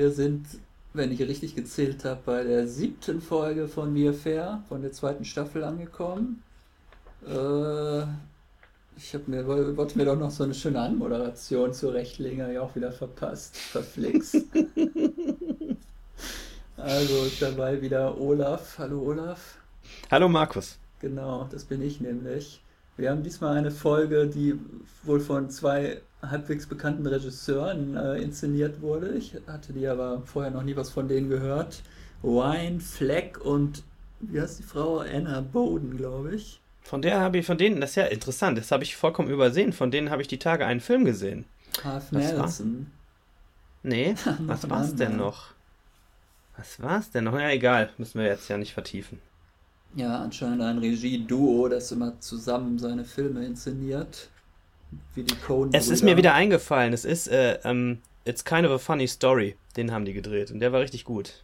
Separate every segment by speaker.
Speaker 1: wir sind, wenn ich richtig gezählt habe, bei der siebten Folge von Wir Fair, von der zweiten Staffel angekommen. Äh, ich habe mir, wollte mir doch noch so eine schöne Anmoderation zurechtlegen, habe ich auch wieder verpasst. Verflixt. also dabei wieder Olaf. Hallo Olaf.
Speaker 2: Hallo Markus.
Speaker 1: Genau, das bin ich nämlich. Wir haben diesmal eine Folge, die wohl von zwei halbwegs bekannten Regisseuren äh, inszeniert wurde. Ich hatte die aber vorher noch nie was von denen gehört. Wine, Fleck und wie heißt die Frau? Anna Bowden, glaube ich.
Speaker 2: Von der habe ich, von denen, das ist ja interessant, das habe ich vollkommen übersehen. Von denen habe ich die Tage einen Film gesehen.
Speaker 1: Half Nelson.
Speaker 2: Nee, was war es denn noch? Was war es denn noch? Ja, egal, müssen wir jetzt ja nicht vertiefen.
Speaker 1: Ja, anscheinend ein Regie-Duo, das immer zusammen seine Filme inszeniert.
Speaker 2: Wie die Coen Es ist mir wieder eingefallen, es ist äh, um, ähm, It's Kind of a Funny Story. Den haben die gedreht und der war richtig gut.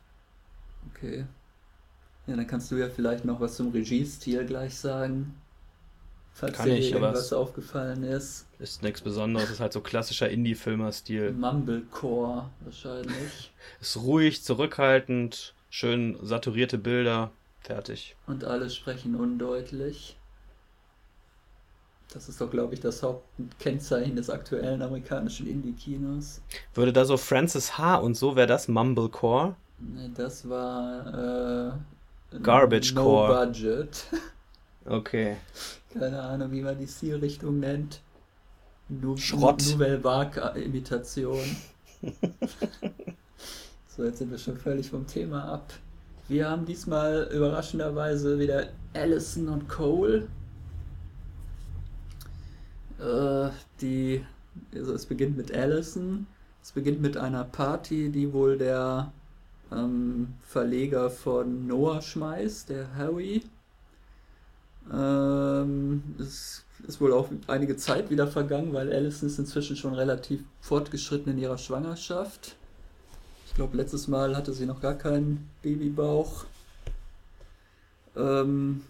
Speaker 1: Okay. Ja, dann kannst du ja vielleicht noch was zum Regiestil gleich sagen. Falls Kann dir ich, irgendwas aufgefallen ist.
Speaker 2: Ist nichts Besonderes, ist halt so klassischer Indie-Filmer-Stil.
Speaker 1: Mumblecore wahrscheinlich.
Speaker 2: ist ruhig, zurückhaltend, schön saturierte Bilder. Fertig.
Speaker 1: Und alle sprechen undeutlich. Das ist doch, glaube ich, das Hauptkennzeichen des aktuellen amerikanischen Indie-Kinos.
Speaker 2: Würde da so Francis H. und so, wäre das Mumblecore?
Speaker 1: Ne, das war
Speaker 2: äh, Garbage no.
Speaker 1: Budget.
Speaker 2: Okay.
Speaker 1: Keine Ahnung, wie man die Stilrichtung nennt.
Speaker 2: Nu Schrott.
Speaker 1: Nouvelle Vague-Imitation. so, jetzt sind wir schon völlig vom Thema ab. Wir haben diesmal überraschenderweise wieder Allison und Cole. Äh, die, also es beginnt mit Allison. Es beginnt mit einer Party, die wohl der ähm, Verleger von Noah schmeißt, der Harry. Ähm, es ist wohl auch einige Zeit wieder vergangen, weil Allison ist inzwischen schon relativ fortgeschritten in ihrer Schwangerschaft glaube, letztes Mal hatte sie noch gar keinen Babybauch. Ähm,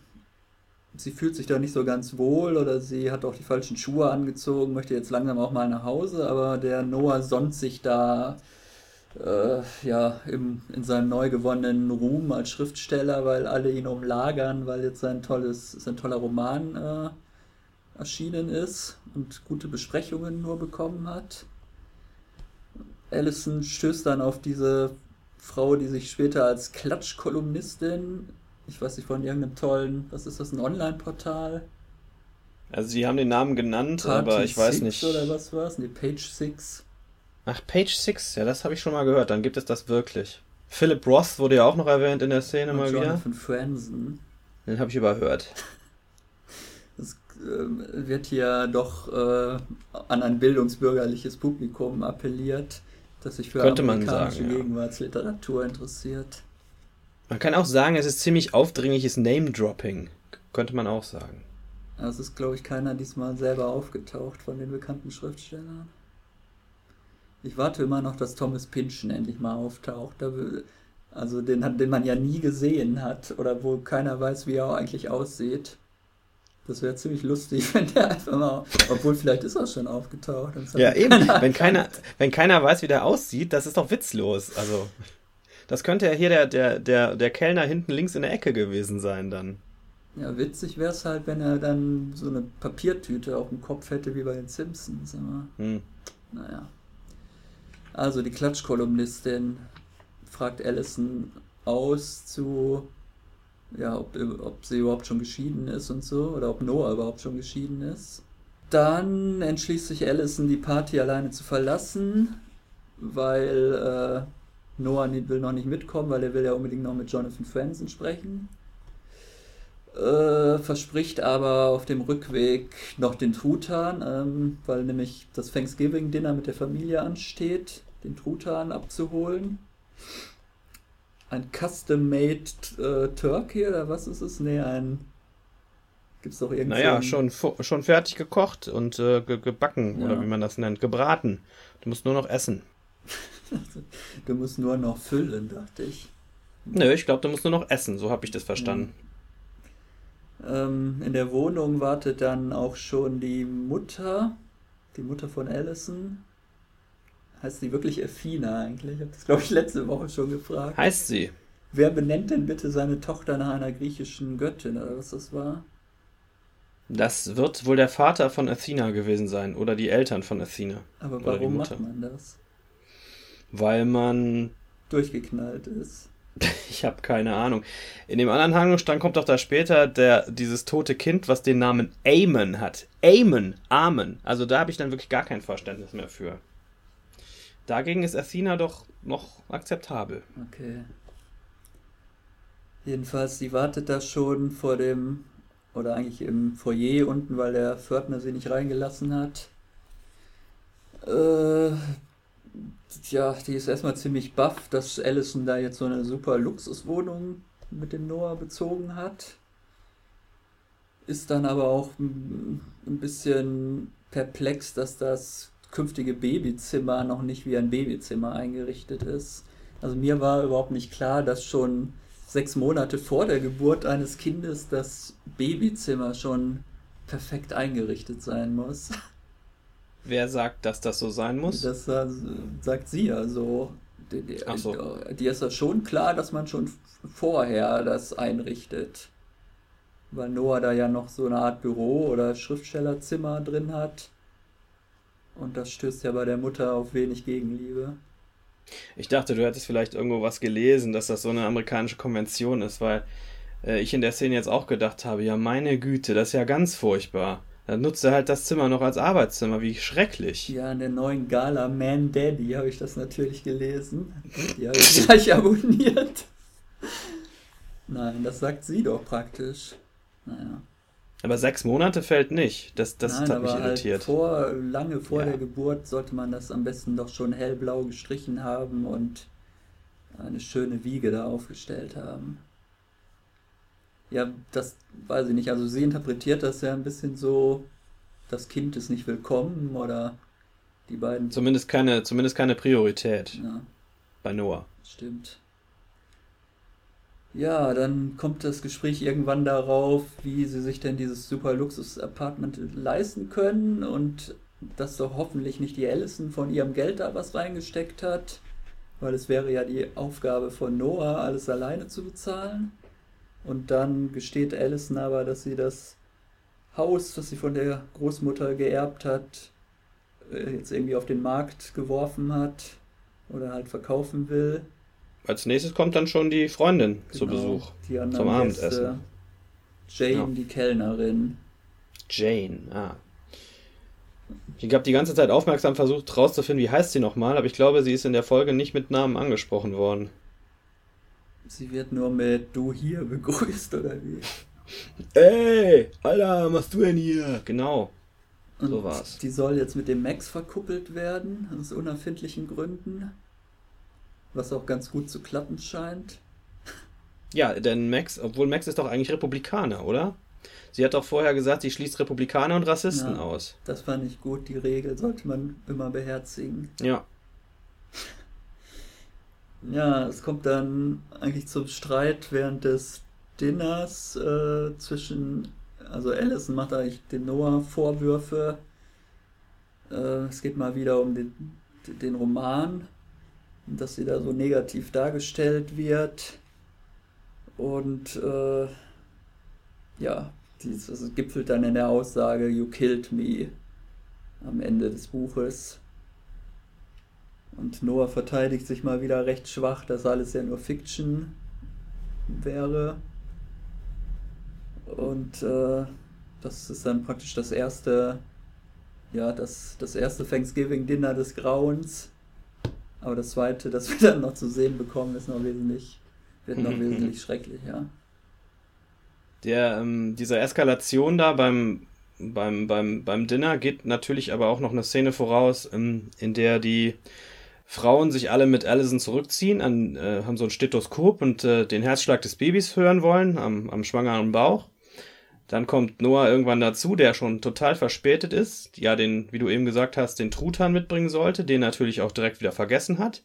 Speaker 1: sie fühlt sich da nicht so ganz wohl oder sie hat auch die falschen Schuhe angezogen, möchte jetzt langsam auch mal nach Hause, aber der Noah sonnt sich da äh, ja, im, in seinem neu gewonnenen Ruhm als Schriftsteller, weil alle ihn umlagern, weil jetzt sein, tolles, sein toller Roman äh, erschienen ist und gute Besprechungen nur bekommen hat. Allison stößt dann auf diese Frau, die sich später als Klatschkolumnistin, ich weiß nicht, von irgendeinem tollen, was ist das, ein Online-Portal?
Speaker 2: Also sie haben den Namen genannt, Party aber ich weiß nicht.
Speaker 1: Oder was war es? Nee, Page 6.
Speaker 2: Ach, Page 6, ja, das habe ich schon mal gehört, dann gibt es das wirklich. Philip Roth wurde ja auch noch erwähnt in der Szene Und mal Jonathan wieder.
Speaker 1: Jonathan Franzen.
Speaker 2: Den habe ich überhört.
Speaker 1: Das äh, wird hier doch äh, an ein bildungsbürgerliches Publikum appelliert das sich für
Speaker 2: Könnte amerikanische
Speaker 1: sagen, Gegenwartsliteratur ja. interessiert.
Speaker 2: Man kann auch sagen, es ist ziemlich aufdringliches Name-Dropping. Könnte man auch sagen.
Speaker 1: Also ist, glaube ich, keiner diesmal selber aufgetaucht von den bekannten Schriftstellern. Ich warte immer noch, dass Thomas Pynchon endlich mal auftaucht. also den, den man ja nie gesehen hat oder wo keiner weiß, wie er eigentlich aussieht. Das wäre ziemlich lustig, wenn der einfach mal, obwohl vielleicht ist er schon aufgetaucht.
Speaker 2: Ja, eben. Wenn keiner, wenn keiner weiß, wie der aussieht, das ist doch witzlos. Also, das könnte ja hier der, der, der, der Kellner hinten links in der Ecke gewesen sein dann.
Speaker 1: Ja, witzig wäre es halt, wenn er dann so eine Papiertüte auf dem Kopf hätte wie bei den Simpsons. Aber, hm. Naja. Also die Klatschkolumnistin fragt Allison aus zu ja, ob, ob sie überhaupt schon geschieden ist und so, oder ob Noah überhaupt schon geschieden ist. Dann entschließt sich Allison, die Party alleine zu verlassen, weil äh, Noah will noch nicht mitkommen, weil er will ja unbedingt noch mit Jonathan Franzen sprechen. Äh, verspricht aber auf dem Rückweg noch den Truthahn, ähm, weil nämlich das Thanksgiving-Dinner mit der Familie ansteht, den Truthahn abzuholen ein Custom-Made äh, Turkey oder was ist es? Nee, ein. Gibt's doch irgendwie.
Speaker 2: Naja, schon, schon fertig gekocht und äh, ge gebacken ja. oder wie man das nennt, gebraten. Du musst nur noch essen.
Speaker 1: du musst nur noch füllen, dachte ich.
Speaker 2: Nö, ich glaube, du musst nur noch essen, so habe ich das verstanden.
Speaker 1: Ja. Ähm, in der Wohnung wartet dann auch schon die Mutter, die Mutter von Allison. Heißt sie wirklich Athena eigentlich? Ich habe das, glaube ich, letzte Woche schon gefragt.
Speaker 2: Heißt sie.
Speaker 1: Wer benennt denn bitte seine Tochter nach einer griechischen Göttin oder was das war?
Speaker 2: Das wird wohl der Vater von Athena gewesen sein oder die Eltern von Athena.
Speaker 1: Aber warum macht man das?
Speaker 2: Weil man
Speaker 1: durchgeknallt ist.
Speaker 2: Ich habe keine Ahnung. In dem anderen Handlungsstrang kommt doch da später der, dieses tote Kind, was den Namen Amen hat. Amen, Amen. Also da habe ich dann wirklich gar kein Verständnis mehr für. Dagegen ist Athena doch noch akzeptabel.
Speaker 1: Okay. Jedenfalls, sie wartet da schon vor dem, oder eigentlich im Foyer unten, weil der Pförtner sie nicht reingelassen hat. Äh, ja, die ist erstmal ziemlich baff, dass Allison da jetzt so eine super Luxuswohnung mit dem Noah bezogen hat. Ist dann aber auch ein bisschen perplex, dass das künftige Babyzimmer noch nicht wie ein Babyzimmer eingerichtet ist. Also mir war überhaupt nicht klar, dass schon sechs Monate vor der Geburt eines Kindes das Babyzimmer schon perfekt eingerichtet sein muss.
Speaker 2: Wer sagt, dass das so sein muss?
Speaker 1: Das sagt sie also. Die, die, so. die ist ja schon klar, dass man schon vorher das einrichtet. Weil Noah da ja noch so eine Art Büro oder Schriftstellerzimmer drin hat. Und das stößt ja bei der Mutter auf wenig Gegenliebe.
Speaker 2: Ich dachte, du hättest vielleicht irgendwo was gelesen, dass das so eine amerikanische Konvention ist, weil äh, ich in der Szene jetzt auch gedacht habe, ja meine Güte, das ist ja ganz furchtbar. Dann nutzt er halt das Zimmer noch als Arbeitszimmer. Wie schrecklich.
Speaker 1: Ja, in der neuen Gala Man Daddy habe ich das natürlich gelesen. Die habe ich gleich abonniert. Nein, das sagt sie doch praktisch. Naja.
Speaker 2: Aber sechs Monate fällt nicht. Das, das
Speaker 1: Nein, hat mich halt irritiert. Halt vor, lange vor ja. der Geburt sollte man das am besten doch schon hellblau gestrichen haben und eine schöne Wiege da aufgestellt haben. Ja, das weiß ich nicht. Also sie interpretiert das ja ein bisschen so, das Kind ist nicht willkommen oder die beiden.
Speaker 2: Zumindest keine, zumindest keine Priorität. Ja. Bei Noah.
Speaker 1: Stimmt. Ja, dann kommt das Gespräch irgendwann darauf, wie sie sich denn dieses super Luxus-Apartment leisten können und dass doch hoffentlich nicht die Allison von ihrem Geld da was reingesteckt hat, weil es wäre ja die Aufgabe von Noah, alles alleine zu bezahlen. Und dann gesteht Allison aber, dass sie das Haus, das sie von der Großmutter geerbt hat, äh, jetzt irgendwie auf den Markt geworfen hat oder halt verkaufen will.
Speaker 2: Als nächstes kommt dann schon die Freundin genau, zu Besuch die zum Abendessen. Gäste.
Speaker 1: Jane, ja. die Kellnerin.
Speaker 2: Jane, ah. Ich habe die ganze Zeit aufmerksam versucht rauszufinden, wie heißt sie nochmal, aber ich glaube, sie ist in der Folge nicht mit Namen angesprochen worden.
Speaker 1: Sie wird nur mit du hier begrüßt, oder wie?
Speaker 2: Ey, Alter, was machst du denn hier? Genau.
Speaker 1: Und so war's. Die soll jetzt mit dem Max verkuppelt werden, aus unerfindlichen Gründen. Was auch ganz gut zu klappen scheint.
Speaker 2: Ja, denn Max, obwohl Max ist doch eigentlich Republikaner, oder? Sie hat doch vorher gesagt, sie schließt Republikaner und Rassisten ja, aus.
Speaker 1: Das fand ich gut, die Regel sollte man immer beherzigen.
Speaker 2: Ja.
Speaker 1: Ja, es kommt dann eigentlich zum Streit während des Dinners äh, zwischen, also Allison macht eigentlich dem Noah Vorwürfe. Äh, es geht mal wieder um den, den Roman, dass sie da so negativ dargestellt wird. Und äh, ja, dieses gipfelt dann in der Aussage, You killed me am Ende des Buches. Und Noah verteidigt sich mal wieder recht schwach, dass alles ja nur Fiction wäre. Und äh, das ist dann praktisch das erste, ja, das, das erste Thanksgiving-Dinner des Grauens. Aber das zweite, das wir dann noch zu sehen bekommen, ist noch wesentlich, wird noch wesentlich schrecklicher.
Speaker 2: Der, ähm, dieser Eskalation da beim, beim, beim, beim Dinner geht natürlich aber auch noch eine Szene voraus, in, in der die Frauen sich alle mit Allison zurückziehen, an, äh, haben so ein Stethoskop und äh, den Herzschlag des Babys hören wollen am, am schwangeren Bauch. Dann kommt Noah irgendwann dazu, der schon total verspätet ist, ja, den, wie du eben gesagt hast, den Truthahn mitbringen sollte, den natürlich auch direkt wieder vergessen hat.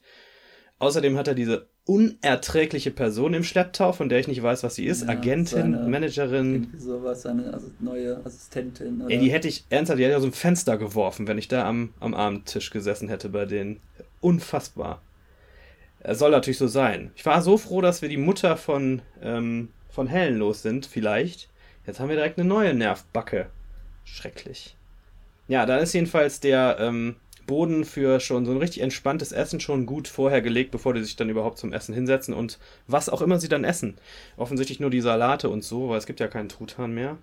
Speaker 2: Außerdem hat er diese unerträgliche Person im Schlepptau, von der ich nicht weiß, was sie ist. Ja, Agentin, seine, Managerin.
Speaker 1: Sowas, eine neue Assistentin.
Speaker 2: Oder? Ey, die hätte ich, ernsthaft, die hätte aus dem Fenster geworfen, wenn ich da am, am Abendtisch gesessen hätte bei denen. unfassbar. Er soll natürlich so sein. Ich war so froh, dass wir die Mutter von, ähm, von Helen los sind, vielleicht. Jetzt haben wir direkt eine neue Nervbacke. Schrecklich. Ja, da ist jedenfalls der ähm, Boden für schon so ein richtig entspanntes Essen schon gut vorher gelegt, bevor die sich dann überhaupt zum Essen hinsetzen und was auch immer sie dann essen. Offensichtlich nur die Salate und so, weil es gibt ja keinen Truthahn mehr.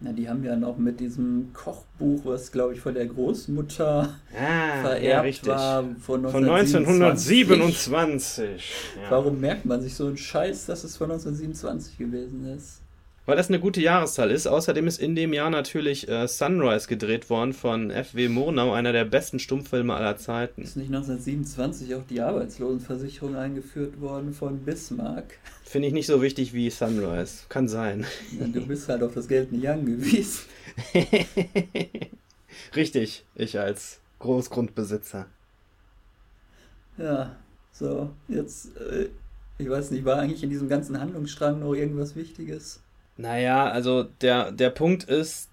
Speaker 1: Na, die haben ja noch mit diesem Kochbuch, was glaube ich von der Großmutter ah, vererbt
Speaker 2: ja, war, von 1927. Von 1927.
Speaker 1: Ja. Warum merkt man sich so einen Scheiß, dass es von 1927 gewesen ist?
Speaker 2: Weil das eine gute Jahreszahl ist. Außerdem ist in dem Jahr natürlich äh, Sunrise gedreht worden von F.W. Murnau, einer der besten Stummfilme aller Zeiten.
Speaker 1: Ist nicht 1927 auch die Arbeitslosenversicherung eingeführt worden von Bismarck?
Speaker 2: Finde ich nicht so wichtig wie Sunrise. Kann sein.
Speaker 1: Ja, du bist halt auf das Geld nicht angewiesen.
Speaker 2: Richtig, ich als Großgrundbesitzer.
Speaker 1: Ja, so, jetzt, äh, ich weiß nicht, war eigentlich in diesem ganzen Handlungsstrang noch irgendwas Wichtiges?
Speaker 2: Naja, also der, der Punkt ist,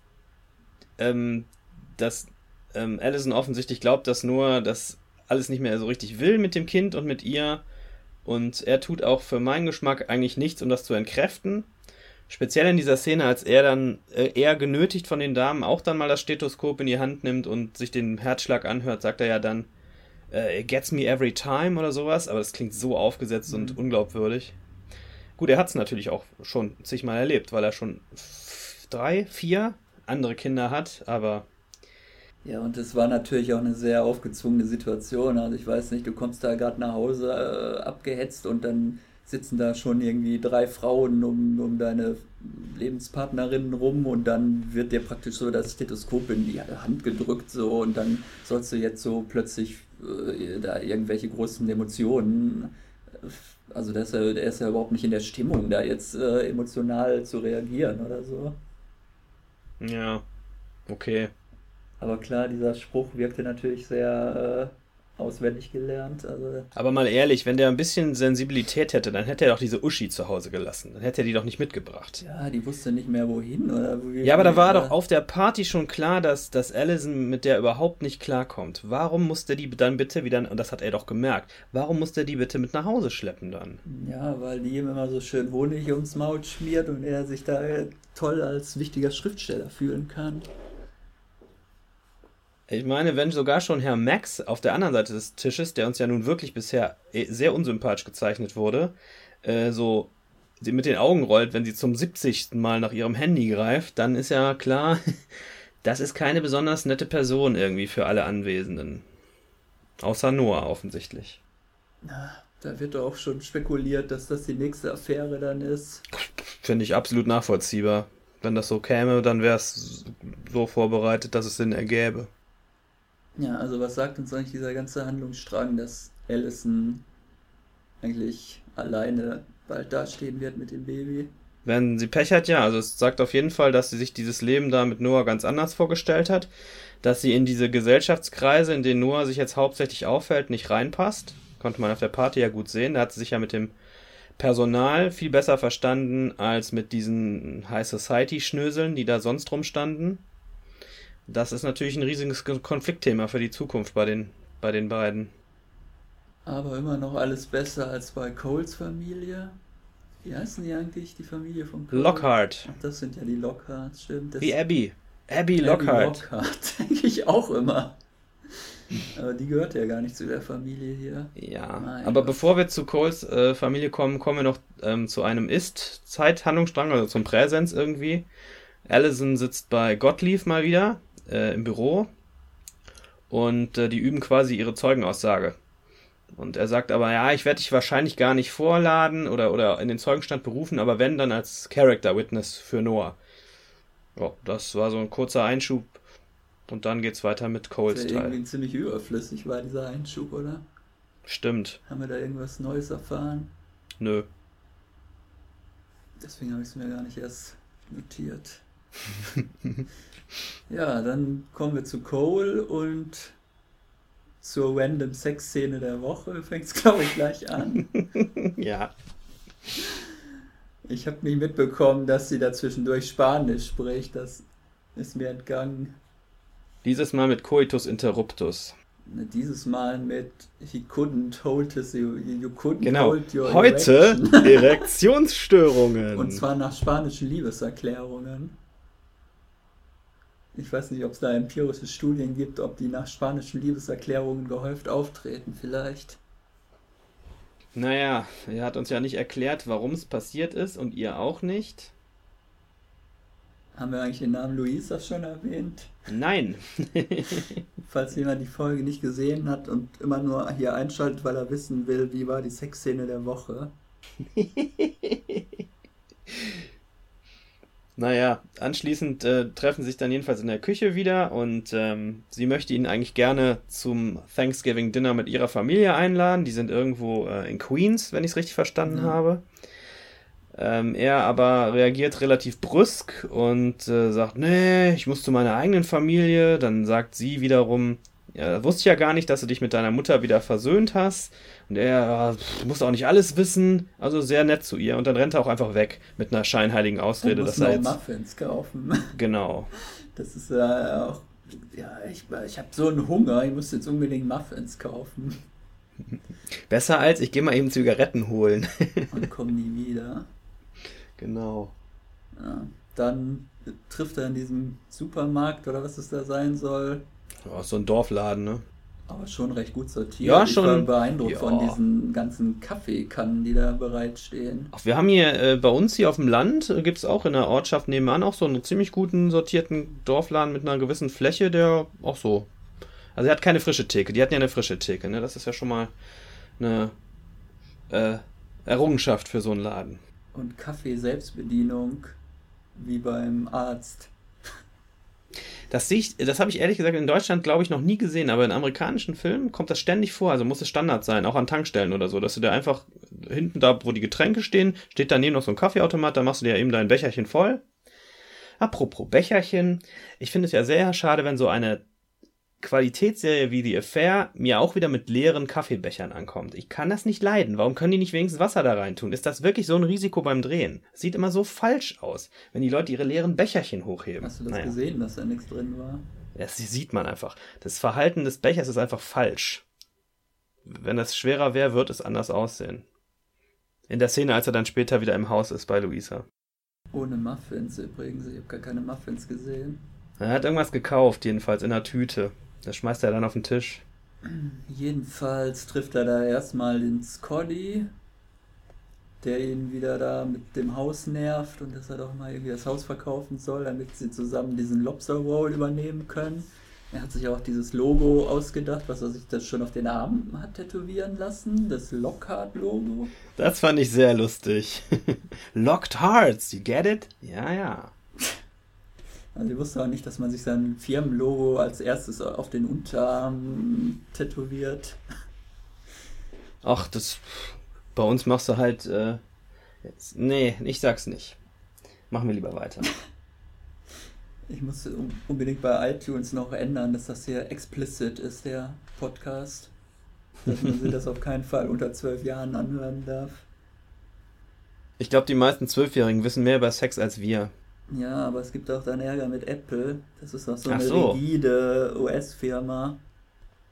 Speaker 2: ähm, dass ähm, Allison offensichtlich glaubt, dass nur das alles nicht mehr so richtig will mit dem Kind und mit ihr. Und er tut auch für meinen Geschmack eigentlich nichts, um das zu entkräften. Speziell in dieser Szene, als er dann äh, eher genötigt von den Damen auch dann mal das Stethoskop in die Hand nimmt und sich den Herzschlag anhört, sagt er ja dann, äh, it gets me every time oder sowas, aber das klingt so aufgesetzt mhm. und unglaubwürdig. Gut, er hat es natürlich auch schon zigmal erlebt, weil er schon drei, vier andere Kinder hat, aber.
Speaker 1: Ja, und es war natürlich auch eine sehr aufgezwungene Situation. Also ich weiß nicht, du kommst da gerade nach Hause äh, abgehetzt und dann sitzen da schon irgendwie drei Frauen um, um deine Lebenspartnerin rum und dann wird dir praktisch so das Stethoskop in die Hand gedrückt so und dann sollst du jetzt so plötzlich äh, da irgendwelche großen Emotionen also der ist, ja, der ist ja überhaupt nicht in der Stimmung, da jetzt äh, emotional zu reagieren oder so.
Speaker 2: Ja, okay.
Speaker 1: Aber klar, dieser Spruch wirkte natürlich sehr äh, auswendig gelernt. Also
Speaker 2: Aber mal ehrlich, wenn der ein bisschen Sensibilität hätte, dann hätte er doch diese Uschi zu Hause gelassen. Dann hätte er die doch nicht mitgebracht.
Speaker 1: Ja, die wusste nicht mehr wohin. Oder
Speaker 2: wohin ja, aber da war doch auf der Party schon klar, dass, dass Allison mit der überhaupt nicht klarkommt. Warum musste die dann bitte wieder, und das hat er doch gemerkt, warum musste die bitte mit nach Hause schleppen dann?
Speaker 1: Ja, weil die ihm immer so schön Honig ums Maul schmiert und er sich da toll als wichtiger Schriftsteller fühlen kann.
Speaker 2: Ich meine, wenn sogar schon Herr Max auf der anderen Seite des Tisches, der uns ja nun wirklich bisher eh, sehr unsympathisch gezeichnet wurde, äh, so mit den Augen rollt, wenn sie zum 70. Mal nach ihrem Handy greift, dann ist ja klar, das ist keine besonders nette Person irgendwie für alle Anwesenden. Außer Noah offensichtlich.
Speaker 1: Na, da wird doch auch schon spekuliert, dass das die nächste Affäre dann ist.
Speaker 2: Finde ich absolut nachvollziehbar. Wenn das so käme, dann wäre es so vorbereitet, dass es Sinn ergäbe.
Speaker 1: Ja, also was sagt uns eigentlich dieser ganze Handlungsstrang, dass Allison eigentlich alleine bald dastehen wird mit dem Baby?
Speaker 2: Wenn sie Pech hat, ja. Also es sagt auf jeden Fall, dass sie sich dieses Leben da mit Noah ganz anders vorgestellt hat, dass sie in diese Gesellschaftskreise, in denen Noah sich jetzt hauptsächlich aufhält, nicht reinpasst. Konnte man auf der Party ja gut sehen. Da hat sie sich ja mit dem Personal viel besser verstanden als mit diesen High Society Schnöseln, die da sonst rumstanden. Das ist natürlich ein riesiges Konfliktthema für die Zukunft bei den, bei den beiden.
Speaker 1: Aber immer noch alles besser als bei Coles Familie. Wie heißen die eigentlich, die Familie von
Speaker 2: Cole? Lockhart.
Speaker 1: Ach, das sind ja die Lockharts, stimmt. Das
Speaker 2: Wie Abby. Abby Lockhart.
Speaker 1: Abby Lockhart, denke ich auch immer. Aber die gehört ja gar nicht zu der Familie hier.
Speaker 2: Ja, mein aber Gott. bevor wir zu Coles äh, Familie kommen, kommen wir noch ähm, zu einem Ist-Zeithandlungsstrang, also zum Präsens irgendwie. Allison sitzt bei Gottlieb mal wieder äh, im Büro und äh, die üben quasi ihre Zeugenaussage. Und er sagt aber, ja, ich werde dich wahrscheinlich gar nicht vorladen oder, oder in den Zeugenstand berufen, aber wenn, dann als Character Witness für Noah. Ja, das war so ein kurzer Einschub und dann geht's weiter mit Coles
Speaker 1: Teil. irgendwie ziemlich überflüssig war dieser Einschub, oder?
Speaker 2: Stimmt.
Speaker 1: Haben wir da irgendwas Neues erfahren?
Speaker 2: Nö.
Speaker 1: Deswegen habe ich es mir gar nicht erst notiert. Ja, dann kommen wir zu Cole und zur random Sex-Szene der Woche. Fängt es, glaube ich, gleich an.
Speaker 2: ja.
Speaker 1: Ich habe nicht mitbekommen, dass sie da zwischendurch Spanisch spricht. Das ist mir entgangen.
Speaker 2: Dieses Mal mit Coitus Interruptus.
Speaker 1: Dieses Mal mit He couldn't hold his, you, you couldn't
Speaker 2: genau.
Speaker 1: hold your
Speaker 2: Heute. Erektionsstörungen.
Speaker 1: Und zwar nach spanischen Liebeserklärungen. Ich weiß nicht, ob es da empirische Studien gibt, ob die nach spanischen Liebeserklärungen gehäuft auftreten, vielleicht.
Speaker 2: Naja, er hat uns ja nicht erklärt, warum es passiert ist und ihr auch nicht.
Speaker 1: Haben wir eigentlich den Namen Luisa schon erwähnt?
Speaker 2: Nein.
Speaker 1: Falls jemand die Folge nicht gesehen hat und immer nur hier einschaltet, weil er wissen will, wie war die Sexszene der Woche.
Speaker 2: Naja, anschließend äh, treffen sich dann jedenfalls in der Küche wieder und ähm, sie möchte ihn eigentlich gerne zum Thanksgiving Dinner mit ihrer Familie einladen. Die sind irgendwo äh, in Queens, wenn ich es richtig verstanden
Speaker 1: Ja.
Speaker 2: habe. Ähm, er aber reagiert relativ brüsk und äh, sagt, nee, ich muss zu meiner eigenen Familie. Dann sagt sie wiederum, ja, wusste ich ja gar nicht, dass du dich mit deiner Mutter wieder versöhnt hast. Und er, ja, pff, muss auch nicht alles wissen. Also sehr nett zu ihr. Und dann rennt er auch einfach weg mit einer scheinheiligen Ausrede,
Speaker 1: Er muss
Speaker 2: dass er jetzt.
Speaker 1: Muffins kaufen.
Speaker 2: Genau.
Speaker 1: Das ist ja auch. Ja, ich, ich habe so einen Hunger, ich muss jetzt unbedingt Muffins kaufen.
Speaker 2: Besser als, ich gehe mal eben Zigaretten holen.
Speaker 1: Und komme nie wieder.
Speaker 2: genau.
Speaker 1: Ja, dann trifft er in diesem Supermarkt oder was es da sein soll.
Speaker 2: Oh, so ein Dorfladen, ne?
Speaker 1: Aber schon recht gut sortiert.
Speaker 2: Ja,
Speaker 1: ich
Speaker 2: schon.
Speaker 1: war beeindruckt
Speaker 2: Ja.
Speaker 1: von diesen ganzen Kaffeekannen, die da bereitstehen.
Speaker 2: Ach, wir haben hier äh, bei uns hier auf dem Land, äh, gibt es auch in der Ortschaft nebenan auch so einen ziemlich guten sortierten Dorfladen mit einer gewissen Fläche, der auch so. Also er hat keine frische Theke, die hatten ja eine frische Theke, ne? Das ist ja schon mal eine äh, Errungenschaft für so einen Laden.
Speaker 1: Und Kaffee-Selbstbedienung, wie beim Arzt.
Speaker 2: Das sehe das habe ich ehrlich gesagt in Deutschland, glaube ich, noch nie gesehen, aber in amerikanischen Filmen kommt das ständig vor, also muss es Standard sein, auch an Tankstellen oder so, dass du da einfach hinten da, wo die Getränke stehen, steht daneben noch so ein Kaffeeautomat, da machst du dir eben dein Becherchen voll. Apropos Becherchen, ich finde es ja sehr schade, wenn so eine Qualitätsserie wie The Affair mir auch wieder mit leeren Kaffeebechern ankommt. Ich kann das nicht leiden. Warum können die nicht wenigstens Wasser da rein tun? Ist das wirklich so ein Risiko beim Drehen? Sieht immer so falsch aus, wenn die Leute ihre leeren Becherchen hochheben.
Speaker 1: Hast du das
Speaker 2: Naja.
Speaker 1: gesehen, dass da nichts drin war?
Speaker 2: Das sieht man einfach. Das Verhalten des Bechers ist einfach falsch. Wenn das schwerer wäre, wird es anders aussehen. In der Szene, als er dann später wieder im Haus ist bei Luisa.
Speaker 1: Ohne Muffins übrigens. Ich habe gar keine Muffins gesehen.
Speaker 2: Er hat irgendwas gekauft, jedenfalls in einer Tüte. Das schmeißt er dann auf den Tisch.
Speaker 1: Jedenfalls trifft er da erstmal den Scotty, der ihn wieder da mit dem Haus nervt und dass er doch mal irgendwie das Haus verkaufen soll, damit sie zusammen diesen Lobster Roll übernehmen können. Er hat sich auch dieses Logo ausgedacht, was er sich das schon auf den Arm hat tätowieren lassen, das Lockhart-Logo.
Speaker 2: Das fand ich sehr lustig. Locked Hearts, you get it? Ja, ja.
Speaker 1: Also ich wusste auch nicht, dass man sich sein Firmenlogo als erstes auf den Unterarm tätowiert.
Speaker 2: Ach, das. Bei uns machst du halt. Äh, jetzt, nee, ich sag's nicht. Machen wir lieber weiter.
Speaker 1: Ich muss un- unbedingt bei iTunes noch ändern, dass das hier explicit ist, der Podcast. Dass man sich das auf keinen Fall unter zwölf Jahren anhören darf.
Speaker 2: Ich glaube, die meisten Zwölfjährigen wissen mehr über Sex als wir.
Speaker 1: Ja, aber es gibt auch dann Ärger mit Apple. Das ist auch so
Speaker 2: Ach
Speaker 1: eine
Speaker 2: so.
Speaker 1: rigide US-Firma.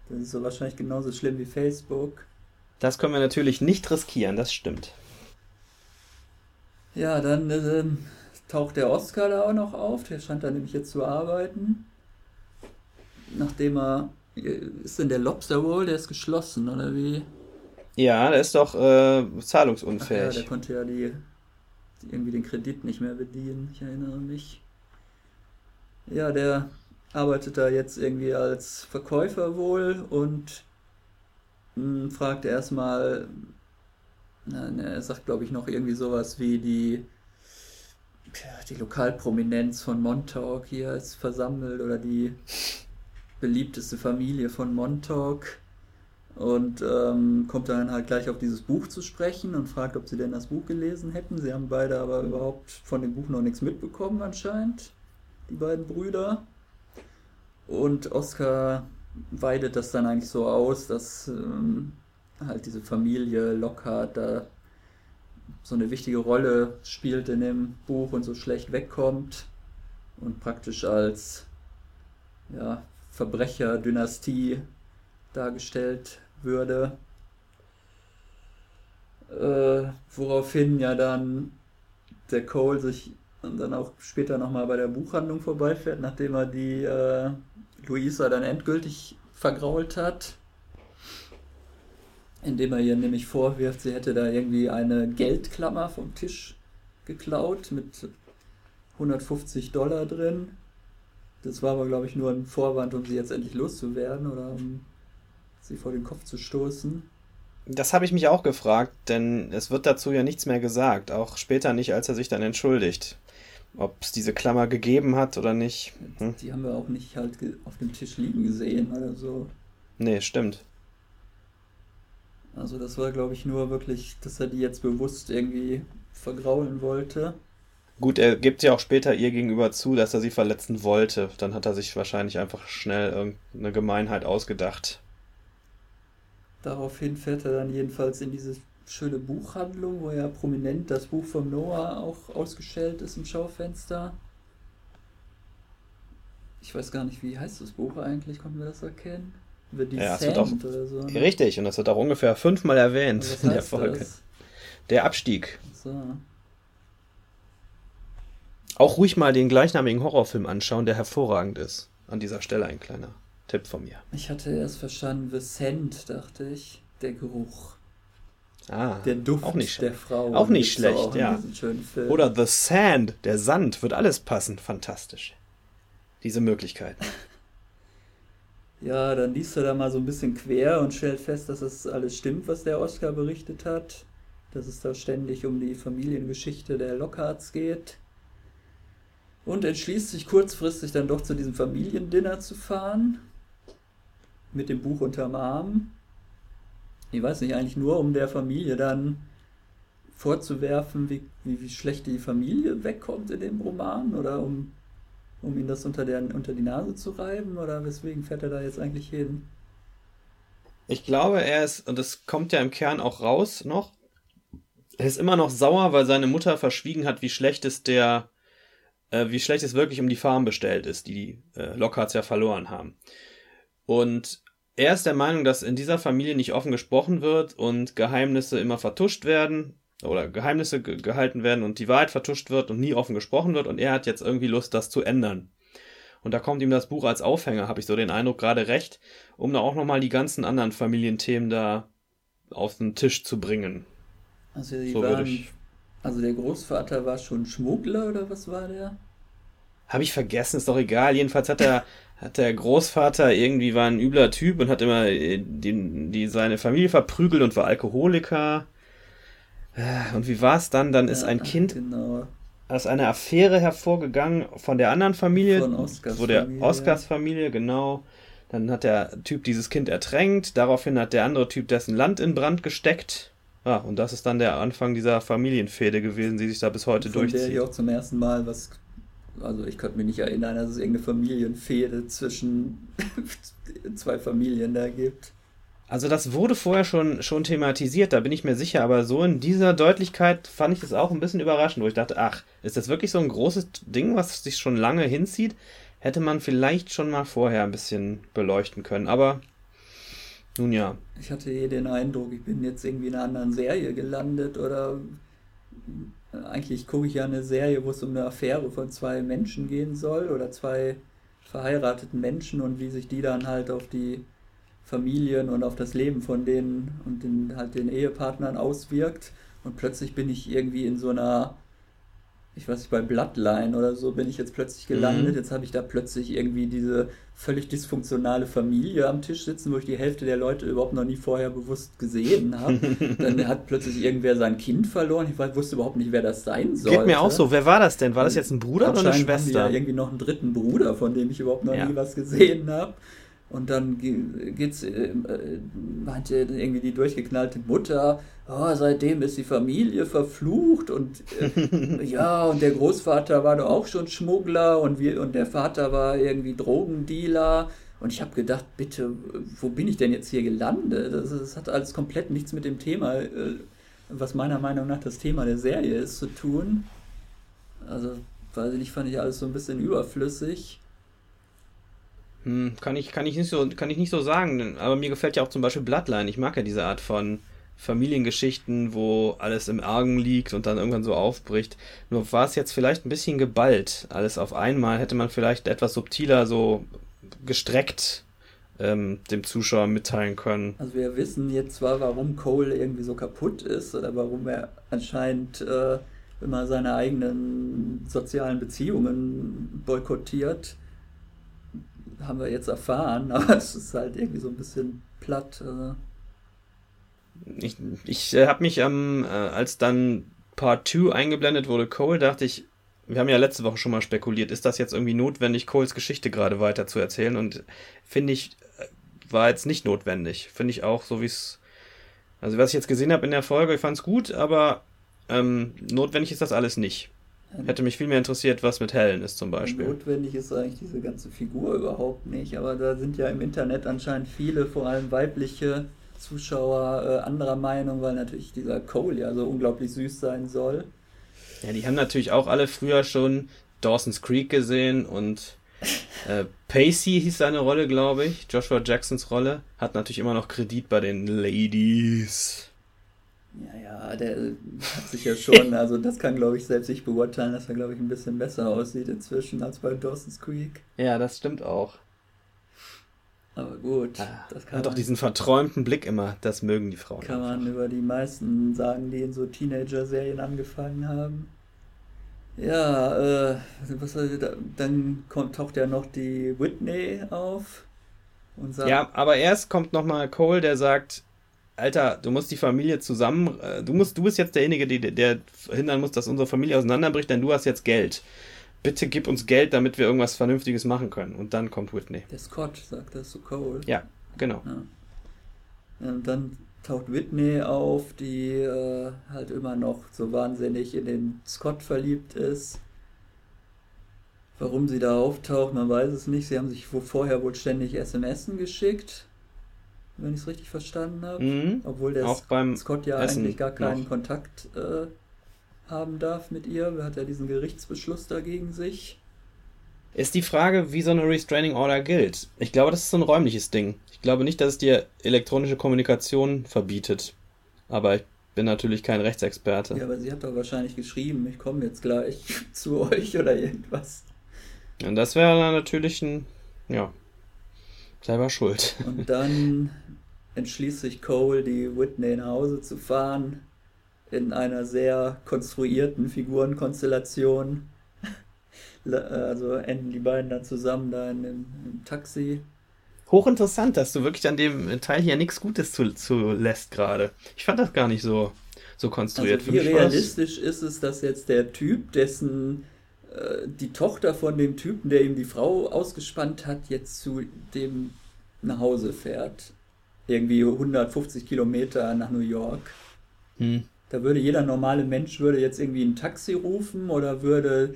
Speaker 1: Das ist so wahrscheinlich genauso schlimm wie Facebook.
Speaker 2: Das können wir natürlich nicht riskieren, das stimmt.
Speaker 1: Ja, dann ähm, taucht der Oscar da auch noch auf. Der scheint da nämlich jetzt zu arbeiten. Nachdem er. Ist denn der Lobster Roll, der ist geschlossen, oder wie?
Speaker 2: Ja, der ist doch äh,
Speaker 1: Ach ja,
Speaker 2: zahlungsunfähig.
Speaker 1: der konnte ja die, irgendwie den Kredit nicht mehr bedienen, ich erinnere mich. Ja, der arbeitet da jetzt irgendwie als Verkäufer wohl und mh, fragt erstmal, na, ne, er sagt glaube ich noch irgendwie sowas wie die, die Lokalprominenz von Montauk hier ist versammelt oder die beliebteste Familie von Montauk und ähm, kommt dann halt gleich auf dieses Buch zu sprechen und fragt, ob sie denn das Buch gelesen hätten. Sie haben beide aber überhaupt von dem Buch noch nichts mitbekommen anscheinend, die beiden Brüder. Und Oscar weidet das dann eigentlich so aus, dass ähm, halt diese Familie Lockhart da so eine wichtige Rolle spielt in dem Buch und so schlecht wegkommt und praktisch als ja, Verbrecher-Dynastie dargestellt würde. Äh, woraufhin ja dann der Cole sich dann auch später nochmal bei der Buchhandlung vorbeifährt, nachdem er die äh, Luisa dann endgültig vergrault hat. Indem er ihr nämlich vorwirft, sie hätte da irgendwie eine Geldklammer vom Tisch geklaut mit 150 Dollar drin. Das war aber, glaube ich, nur ein Vorwand, um sie jetzt endlich loszuwerden oder um sie vor den Kopf zu stoßen.
Speaker 2: Das habe ich mich auch gefragt, denn es wird dazu ja nichts mehr gesagt, auch später nicht, als er sich dann entschuldigt. Ob es diese Klammer gegeben hat oder nicht.
Speaker 1: Hm? Die haben wir auch nicht halt auf dem Tisch liegen gesehen oder so.
Speaker 2: Nee, stimmt.
Speaker 1: Also das war, glaube ich, nur wirklich, dass er die jetzt bewusst irgendwie vergraulen wollte.
Speaker 2: Gut, er gibt ja auch später ihr gegenüber zu, dass er sie verletzen wollte. Dann hat er sich wahrscheinlich einfach schnell irgendeine Gemeinheit ausgedacht.
Speaker 1: Daraufhin fährt er dann jedenfalls in diese schöne Buchhandlung, wo ja prominent das Buch von Noah auch ausgestellt ist im Schaufenster. Ich weiß gar nicht, wie heißt das Buch eigentlich? Konnten wir das erkennen? The
Speaker 2: Descent ja, auch, oder so. Ne? Richtig, und das wird auch ungefähr fünfmal erwähnt in der Folge. Das? Der Abstieg. So. Auch ruhig mal den gleichnamigen Horrorfilm anschauen, der hervorragend ist. An dieser Stelle ein kleiner Tipp von mir.
Speaker 1: Ich hatte erst verstanden, The Scent, dachte ich. Der Geruch. Ah, der Duft
Speaker 2: auch nicht,
Speaker 1: der Frau.
Speaker 2: Auch nicht schlecht, auch ja. Oder The Sand, der Sand, wird alles passen. Fantastisch. Diese Möglichkeiten.
Speaker 1: ja, dann liest er da mal so ein bisschen quer und stellt fest, dass das alles stimmt, was der Oscar berichtet hat. Dass es da ständig um die Familiengeschichte der Lockharts geht und entschließt sich kurzfristig dann doch zu diesem Familiendinner zu fahren. Mit dem Buch unterm Arm. Ich weiß nicht, eigentlich nur um der Familie dann vorzuwerfen, wie, wie, wie schlecht die Familie wegkommt in dem Roman oder um, um ihn das unter, der, unter die Nase zu reiben oder weswegen fährt er da jetzt eigentlich hin?
Speaker 2: Ich glaube, er ist, und das kommt ja im Kern auch raus noch, er ist immer noch sauer, weil seine Mutter verschwiegen hat, wie schlecht es der äh, wie schlecht es wirklich um die Farm bestellt ist, die die äh, Lockharts ja verloren haben. Und er ist der Meinung, dass in dieser Familie nicht offen gesprochen wird und Geheimnisse immer vertuscht werden oder Geheimnisse ge gehalten werden und die Wahrheit vertuscht wird und nie offen gesprochen wird und er hat jetzt irgendwie Lust, das zu ändern. Und da kommt ihm das Buch als Aufhänger, habe ich so den Eindruck, gerade recht, um da auch nochmal die ganzen anderen Familienthemen da auf den Tisch zu bringen.
Speaker 1: Also so waren ich also der Großvater war schon Schmuggler oder was war der?
Speaker 2: Habe ich vergessen, ist doch egal. Jedenfalls hat der, hat der Großvater irgendwie war ein übler Typ und hat immer äh, die, die seine Familie verprügelt und war Alkoholiker. Äh, und wie war es dann? Dann ist ein Kind genau. aus einer Affäre hervorgegangen von der anderen Familie. Von Oscars so der Familie. Oscars Familie, genau. Dann hat der Typ dieses Kind ertränkt. Daraufhin hat der andere Typ dessen Land in Brand gesteckt. Ah, und das ist dann der Anfang dieser Familienfehde gewesen, die sich da bis heute Von durchzieht. Der
Speaker 1: hier auch zum ersten Mal was, also ich könnte mich nicht erinnern, dass es irgendeine Familienfehde zwischen zwei Familien da gibt.
Speaker 2: Also das wurde vorher schon, schon thematisiert, da bin ich mir sicher, aber so in dieser Deutlichkeit fand ich es auch ein bisschen überraschend, wo ich dachte, ach, ist das wirklich so ein großes Ding, was sich schon lange hinzieht? Hätte man vielleicht schon mal vorher ein bisschen beleuchten können, aber nun ja.
Speaker 1: Ich hatte eh den Eindruck, ich bin jetzt irgendwie in einer anderen Serie gelandet oder eigentlich gucke ich ja eine Serie, wo es um eine Affäre von zwei Menschen gehen soll oder zwei verheirateten Menschen und wie sich die dann halt auf die Familien und auf das Leben von denen und den, halt den Ehepartnern auswirkt. Und plötzlich bin ich irgendwie in so einer ich weiß nicht, bei Bloodline oder so bin ich jetzt plötzlich gelandet. Mhm. Jetzt habe ich da plötzlich irgendwie diese völlig dysfunktionale Familie am Tisch sitzen, wo ich die Hälfte der Leute überhaupt noch nie vorher bewusst gesehen habe. Dann hat plötzlich irgendwer sein Kind verloren. Ich wusste überhaupt nicht, wer das sein soll.
Speaker 2: Geht mir auch so. Wer war das denn? War das jetzt ein Bruder oder eine Schwester?
Speaker 1: Haben die ja irgendwie noch einen dritten Bruder, von dem ich überhaupt noch ja. nie was gesehen habe. Und dann geht's, äh, äh, meinte irgendwie die durchgeknallte Mutter, oh, seitdem ist die Familie verflucht und äh, ja, und der Großvater war doch auch schon Schmuggler und wir und der Vater war irgendwie Drogendealer. Und ich habe gedacht, bitte, wo bin ich denn jetzt hier gelandet? Das, das, hat alles komplett nichts mit dem Thema, äh, was meiner Meinung nach das Thema der Serie ist, zu tun. Also, weiß ich nicht, fand ich alles so ein bisschen überflüssig.
Speaker 2: Hm, kann ich, kann ich nicht so, kann ich nicht so sagen. Aber mir gefällt ja auch zum Beispiel Bloodline. Ich mag ja diese Art von Familiengeschichten, wo alles im Argen liegt und dann irgendwann so aufbricht. Nur war es jetzt vielleicht ein bisschen geballt. Alles auf einmal hätte man vielleicht etwas subtiler so gestreckt ähm, dem Zuschauer mitteilen können.
Speaker 1: Also wir wissen jetzt zwar, warum Cole irgendwie so kaputt ist oder warum er anscheinend äh, immer seine eigenen sozialen Beziehungen boykottiert. Haben wir jetzt erfahren, aber es ist halt irgendwie so ein bisschen platt. Äh.
Speaker 2: Ich, ich äh, habe mich, ähm, äh, als dann Part 2 eingeblendet wurde, Cole, dachte ich, wir haben ja letzte Woche schon mal spekuliert, ist das jetzt irgendwie notwendig, Coles Geschichte gerade weiter zu erzählen? Und finde ich, äh, war jetzt nicht notwendig. Finde ich auch, so wie es. Also, was ich jetzt gesehen habe in der Folge, ich fand es gut, aber ähm, notwendig ist das alles nicht. Hätte mich viel mehr interessiert, was mit Helen ist zum Beispiel.
Speaker 1: Notwendig ist eigentlich diese ganze Figur überhaupt nicht, aber da sind ja im Internet anscheinend viele, vor allem weibliche Zuschauer äh, anderer Meinung, weil natürlich dieser Cole ja so unglaublich süß sein soll.
Speaker 2: Ja, die haben natürlich auch alle früher schon Dawson's Creek gesehen und äh, Pacey hieß seine Rolle, glaube ich. Joshua Jacksons Rolle. Hat natürlich immer noch Kredit bei den Ladies.
Speaker 1: Ja, ja, der hat sich ja schon, also das kann, glaube ich, selbst ich beurteilen, dass er, glaube ich, ein bisschen besser aussieht inzwischen als bei Dawson's Creek.
Speaker 2: Ja, das stimmt auch.
Speaker 1: Aber gut.
Speaker 2: Ah, das kann hat doch diesen verträumten Blick immer, das mögen die Frauen.
Speaker 1: Kann einfach. man über die meisten sagen, die in so Teenager-Serien angefangen haben. Ja, äh, was, dann kommt, taucht ja noch die Whitney auf.
Speaker 2: Und sagt, ja, aber erst kommt nochmal Cole, der sagt, Alter, du musst die Familie zusammen, äh, du musst, du bist jetzt derjenige, der, der verhindern muss, dass unsere Familie auseinanderbricht, denn du hast jetzt Geld bitte gib uns Geld, damit wir irgendwas Vernünftiges machen können. Und dann kommt Whitney.
Speaker 1: Der Scott sagt das so Cole.
Speaker 2: Ja, genau.
Speaker 1: Ja. Und dann taucht Whitney auf, die äh, halt immer noch so wahnsinnig in den Scott verliebt ist. Warum sie da auftaucht, man weiß es nicht. Sie haben sich vorher wohl ständig SMS geschickt, wenn ich es richtig verstanden habe. Mhm. Obwohl der Scott ja Essen eigentlich gar keinen noch. Kontakt äh, haben darf mit ihr. Er hat ja diesen Gerichtsbeschluss dagegen sich.
Speaker 2: Ist die Frage, wie so eine Restraining Order gilt. Ich glaube, das ist so ein räumliches Ding. Ich glaube nicht, dass es dir elektronische Kommunikation verbietet. Aber ich bin natürlich kein Rechtsexperte.
Speaker 1: Ja, aber sie hat doch wahrscheinlich geschrieben, ich komme jetzt gleich zu euch oder irgendwas.
Speaker 2: Und das wäre natürlich ein, ja, selber schuld.
Speaker 1: Und dann entschließt sich Cole, die Whitney nach Hause zu fahren in einer sehr konstruierten Figurenkonstellation. also enden die beiden dann zusammen da in, in, im Taxi.
Speaker 2: Hochinteressant, dass du wirklich an dem Teil hier nichts Gutes zu, zu lässt gerade. Ich fand das gar nicht so, so konstruiert.
Speaker 1: Also wie realistisch ist es, dass jetzt der Typ, dessen äh, die Tochter von dem Typen, der ihm die Frau ausgespannt hat, jetzt zu dem nach Hause fährt? Irgendwie 150 Kilometer nach New York. Hm. Da würde jeder normale Mensch würde jetzt irgendwie ein Taxi rufen oder würde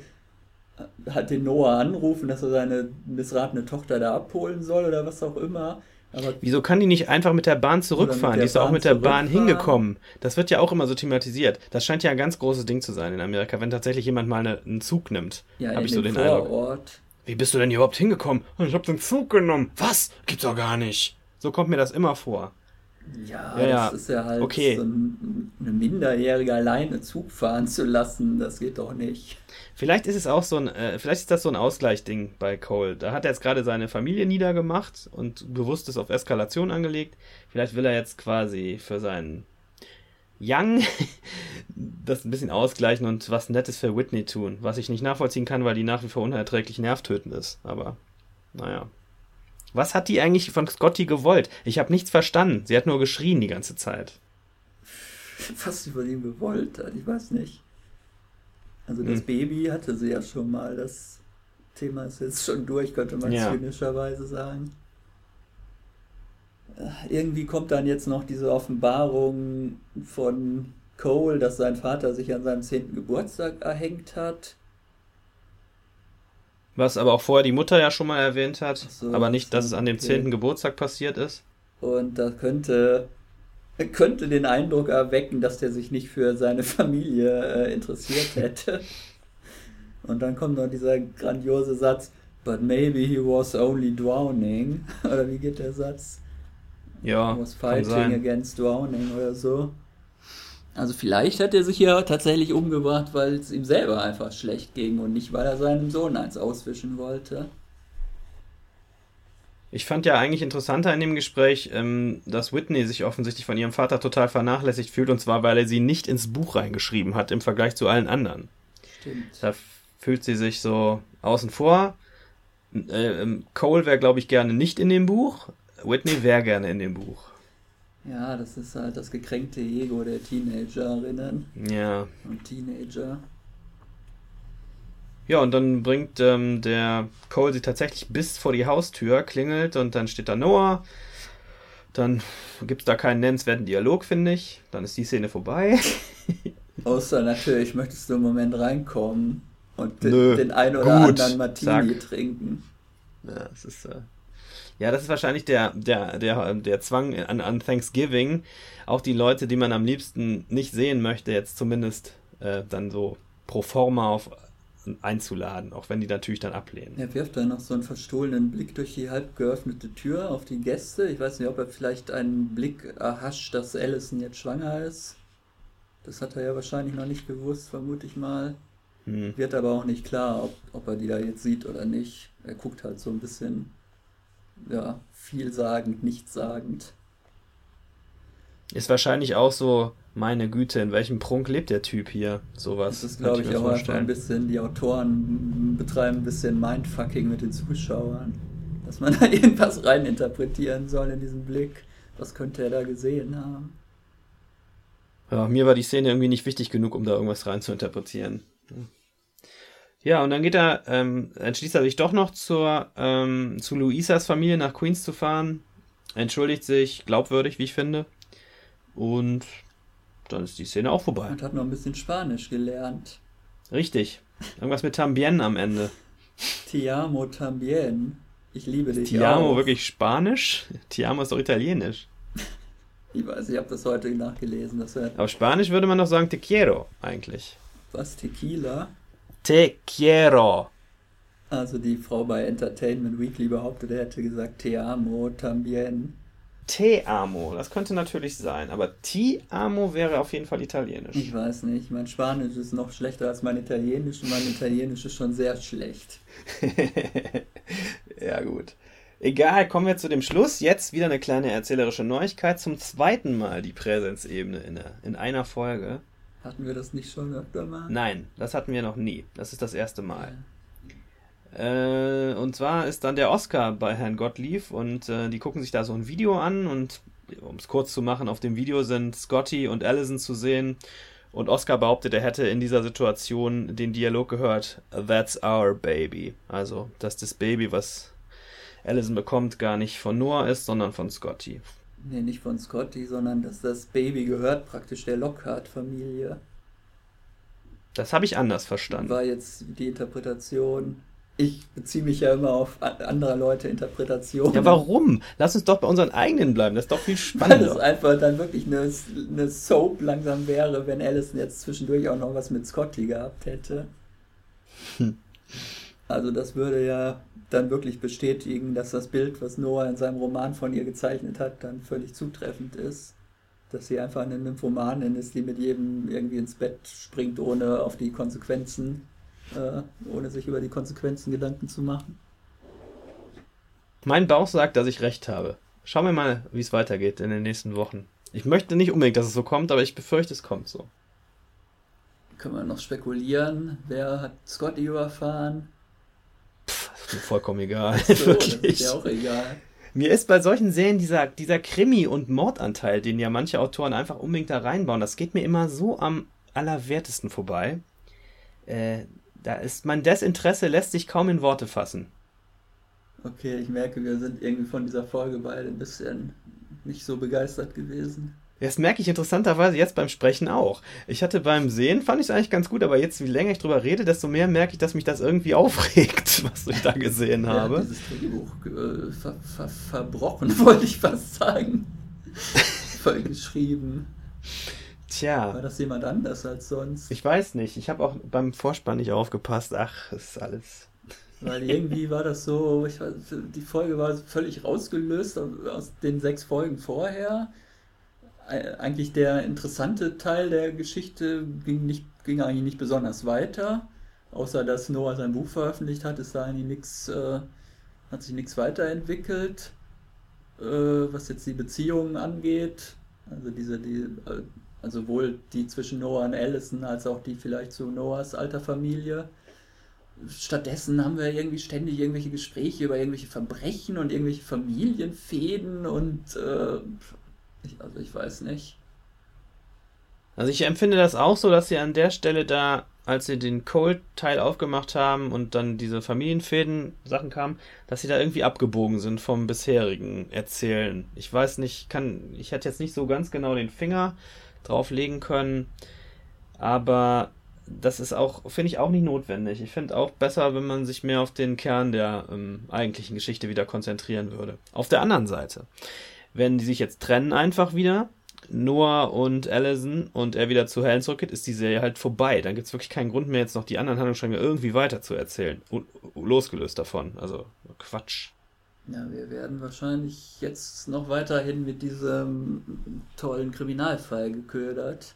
Speaker 1: äh, hat den Noah anrufen, dass er seine missratene Tochter da abholen soll oder was auch immer.
Speaker 2: Aber Wieso kann die nicht einfach mit der Bahn zurückfahren? Der die ist Bahn auch mit der Bahn hingekommen. Das wird ja auch immer so thematisiert. Das scheint ja ein ganz großes Ding zu sein in Amerika, wenn tatsächlich jemand mal eine, einen Zug nimmt. Ja, habe ich so den Vorort. Eindruck. Wie bist du denn hier überhaupt hingekommen? Ich habe den Zug genommen. Was? Gibt's doch gar nicht. So kommt mir das immer vor.
Speaker 1: Ja, ja, das ist ja halt okay. so ein, eine Minderjährige alleine Zug fahren zu lassen, das geht doch nicht.
Speaker 2: Vielleicht ist es auch so ein, äh, vielleicht ist das so ein Ausgleichding bei Cole. Da hat er jetzt gerade seine Familie niedergemacht und bewusstes auf Eskalation angelegt. Vielleicht will er jetzt quasi für seinen Young das ein bisschen ausgleichen und was Nettes für Whitney tun. Was ich nicht nachvollziehen kann, weil die nach wie vor unerträglich nervtötend ist. Aber, naja. Was hat die eigentlich von Scotty gewollt? Ich habe nichts verstanden. Sie hat nur geschrien die ganze Zeit.
Speaker 1: Was sie von ihm gewollt hat, ich weiß nicht. Also das hm. Baby hatte sie ja schon mal. Das Thema ist jetzt schon durch, könnte man ja. zynischerweise sagen. Äh, irgendwie kommt dann jetzt noch diese Offenbarung von Cole, dass sein Vater sich an seinem 10. Geburtstag erhängt hat.
Speaker 2: Was aber auch vorher die Mutter ja schon mal erwähnt hat, so, aber nicht, dass es an dem 10. Okay. Geburtstag passiert ist.
Speaker 1: Und das könnte, könnte den Eindruck erwecken, dass der sich nicht für seine Familie äh, interessiert hätte. Und dann kommt noch dieser grandiose Satz, But maybe he was only drowning. Oder wie geht der Satz? Ja. He was fighting against drowning oder so. Also vielleicht hat er sich ja tatsächlich umgebracht, weil es ihm selber einfach schlecht ging und nicht, weil er seinem Sohn eins auswischen wollte.
Speaker 2: Ich fand ja eigentlich interessanter in dem Gespräch, ähm, dass Whitney sich offensichtlich von ihrem Vater total vernachlässigt fühlt, und zwar, weil er sie nicht ins Buch reingeschrieben hat im Vergleich zu allen anderen. Stimmt. Da fühlt sie sich so außen vor. Äh, ähm, Cole wäre, glaube ich, gerne nicht in dem Buch. Whitney wäre gerne in dem Buch.
Speaker 1: Ja, das ist halt das gekränkte Ego der Teenagerinnen. Ja. Und Teenager.
Speaker 2: Ja, und dann bringt ähm, der Cole sie tatsächlich bis vor die Haustür, klingelt und dann steht da Noah. Dann gibt es da keinen nennenswerten Dialog, finde ich. Dann ist die Szene vorbei.
Speaker 1: Außer natürlich möchtest du im Moment reinkommen und den, Nö, den ein oder gut, anderen Martini sag. trinken.
Speaker 2: Ja, das ist, äh, ja, das ist wahrscheinlich der, der, der, der Zwang an, an Thanksgiving, auch die Leute, die man am liebsten nicht sehen möchte, jetzt zumindest äh, dann so pro forma auf einzuladen, auch wenn die natürlich dann ablehnen.
Speaker 1: Er wirft dann noch so einen verstohlenen Blick durch die halb geöffnete Tür auf die Gäste. Ich weiß nicht, ob er vielleicht einen Blick erhascht, dass Allison jetzt schwanger ist. Das hat er ja wahrscheinlich noch nicht gewusst, vermute ich mal. Hm. Wird aber auch nicht klar, ob, ob er die da jetzt sieht oder nicht. Er guckt halt so ein bisschen, ja, vielsagend, nichtssagend.
Speaker 2: Ist wahrscheinlich auch so, meine Güte, in welchem Prunk lebt der Typ hier? Sowas.
Speaker 1: Das ist, glaube ich, ich auch einfach ein bisschen, die Autoren betreiben ein bisschen Mindfucking mit den Zuschauern. Dass man da irgendwas reininterpretieren soll in diesen Blick. Was könnte er da gesehen haben?
Speaker 2: Ja, mir war die Szene irgendwie nicht wichtig genug, um da irgendwas rein zu interpretieren. Ja, und dann geht er, ähm, entschließt er sich doch noch zur, ähm, zu Luisas Familie nach Queens zu fahren. Entschuldigt sich, glaubwürdig, wie ich finde. Und dann ist die Szene auch vorbei.
Speaker 1: Und hat noch ein bisschen Spanisch gelernt.
Speaker 2: Richtig. Irgendwas mit Tambien am Ende.
Speaker 1: Tiamo tambien. Ich liebe dich
Speaker 2: Tiamo auch. wirklich Spanisch? Tiamo ist doch Italienisch.
Speaker 1: ich weiß, ich habe das heute nachgelesen. Das
Speaker 2: Auf Spanisch würde man doch sagen te quiero eigentlich.
Speaker 1: Was, Tequila?
Speaker 2: Te quiero.
Speaker 1: Also die Frau bei Entertainment Weekly behauptet, er hätte gesagt Te amo tambien.
Speaker 2: Te amo, das könnte natürlich sein, aber Ti amo wäre auf jeden Fall italienisch.
Speaker 1: Ich weiß nicht, mein Spanisch ist noch schlechter als mein Italienisch und mein Italienisch ist schon sehr schlecht.
Speaker 2: ja, gut. Egal, kommen wir zu dem Schluss. Jetzt wieder eine kleine erzählerische Neuigkeit. Zum zweiten Mal die Präsenzebene in, in einer Folge.
Speaker 1: Hatten wir das nicht schon öfter mal?
Speaker 2: Nein, das hatten wir noch nie. Das ist das erste Mal. Ja. Äh, und zwar ist dann der Oscar bei Herrn Gottlieb und äh, die gucken sich da so ein Video an und um es kurz zu machen, auf dem Video sind Scotty und Allison zu sehen und Oscar behauptet, er hätte in dieser Situation den Dialog gehört, That's our baby. Also, dass das Baby, was Allison bekommt, gar nicht von Noah ist, sondern von Scotty.
Speaker 1: Nee, nicht von Scotty, sondern dass das Baby gehört praktisch der Lockhart-Familie.
Speaker 2: Das habe ich anders verstanden.
Speaker 1: War jetzt die Interpretation ich beziehe mich ja immer auf andere Leute Interpretationen.
Speaker 2: Ja, warum? Lass uns doch bei unseren eigenen bleiben. Das ist doch viel spannender.
Speaker 1: Weil es einfach dann wirklich eine, eine Soap langsam wäre, wenn Allison jetzt zwischendurch auch noch was mit Scotty gehabt hätte. Hm. Also das würde ja dann wirklich bestätigen, dass das Bild, was Noah in seinem Roman von ihr gezeichnet hat, dann völlig zutreffend ist. Dass sie einfach eine Nymphomanin ist, die mit jedem irgendwie ins Bett springt, ohne auf die Konsequenzen äh, ohne sich über die Konsequenzen Gedanken zu machen.
Speaker 2: Mein Bauch sagt, dass ich recht habe. Schauen wir mal, wie es weitergeht in den nächsten Wochen. Ich möchte nicht unbedingt, dass es so kommt, aber ich befürchte, es kommt so.
Speaker 1: Können wir noch spekulieren? Wer hat Scotty überfahren?
Speaker 2: Mir vollkommen egal. So, Wirklich. Das ist ja auch egal. Mir ist bei solchen Serien dieser, dieser Krimi- und Mordanteil, den ja manche Autoren einfach unbedingt da reinbauen, das geht mir immer so am allerwertesten vorbei. Äh, da ist mein Desinteresse lässt sich kaum in Worte fassen.
Speaker 1: Okay, ich merke, wir sind irgendwie von dieser Folge beide ein bisschen nicht so begeistert gewesen.
Speaker 2: Das merke ich interessanterweise jetzt beim Sprechen auch. Ich hatte beim Sehen, fand ich es eigentlich ganz gut, aber jetzt, je länger ich drüber rede, desto mehr merke ich, dass mich das irgendwie aufregt, was ich da gesehen habe. Ja,
Speaker 1: dieses Drehbuch äh, ver ver verbrochen, wollte ich fast sagen. Voll geschrieben.
Speaker 2: Tja.
Speaker 1: War das jemand anders als sonst?
Speaker 2: Ich weiß nicht. Ich habe auch beim Vorspann nicht aufgepasst. Ach, ist alles.
Speaker 1: Weil irgendwie war das so, ich weiß, die Folge war völlig rausgelöst aus den sechs Folgen vorher. Eigentlich der interessante Teil der Geschichte ging, nicht, ging eigentlich nicht besonders weiter. Außer dass Noah sein Buch veröffentlicht hat, ist da eigentlich nichts, äh, hat sich nichts weiterentwickelt, äh, was jetzt die Beziehungen angeht. Also diese, die, äh, also sowohl die zwischen Noah und Allison als auch die vielleicht zu Noahs alter Familie stattdessen haben wir irgendwie ständig irgendwelche Gespräche über irgendwelche Verbrechen und irgendwelche Familienfäden und äh, ich, also ich weiß nicht.
Speaker 2: Also ich empfinde das auch so, dass sie an der Stelle da, als sie den Cold-Teil aufgemacht haben und dann diese Familienfäden-Sachen kamen, dass sie da irgendwie abgebogen sind vom bisherigen Erzählen. Ich weiß nicht, kann, ich hätte jetzt nicht so ganz genau den Finger drauflegen können, aber das ist auch, finde ich auch nicht notwendig. Ich finde auch besser, wenn man sich mehr auf den Kern der ähm, eigentlichen Geschichte wieder konzentrieren würde. Auf der anderen Seite, wenn die sich jetzt trennen einfach wieder, Noah und Allison und er wieder zu Helen zurückgeht, ist die Serie halt vorbei. Dann gibt es wirklich keinen Grund mehr, jetzt noch die anderen Handlungsstränge irgendwie weiter zu erzählen. Losgelöst davon. Also Quatsch.
Speaker 1: Ja, wir werden wahrscheinlich jetzt noch weiterhin mit diesem tollen Kriminalfall geködert.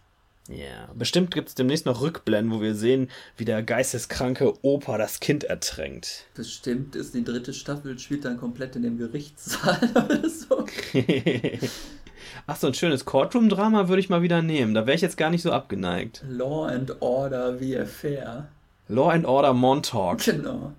Speaker 2: Ja, bestimmt gibt es demnächst noch Rückblenden, wo wir sehen, wie der geisteskranke Opa das Kind ertränkt.
Speaker 1: Bestimmt ist die dritte Staffel, spielt dann komplett in dem Gerichtssaal oder so.
Speaker 2: Ach, so ein schönes Courtroom-Drama würde ich mal wieder nehmen. Da wäre ich jetzt gar nicht so abgeneigt.
Speaker 1: Law and Order wie Affair.
Speaker 2: Law and Order Montauk.
Speaker 1: Genau.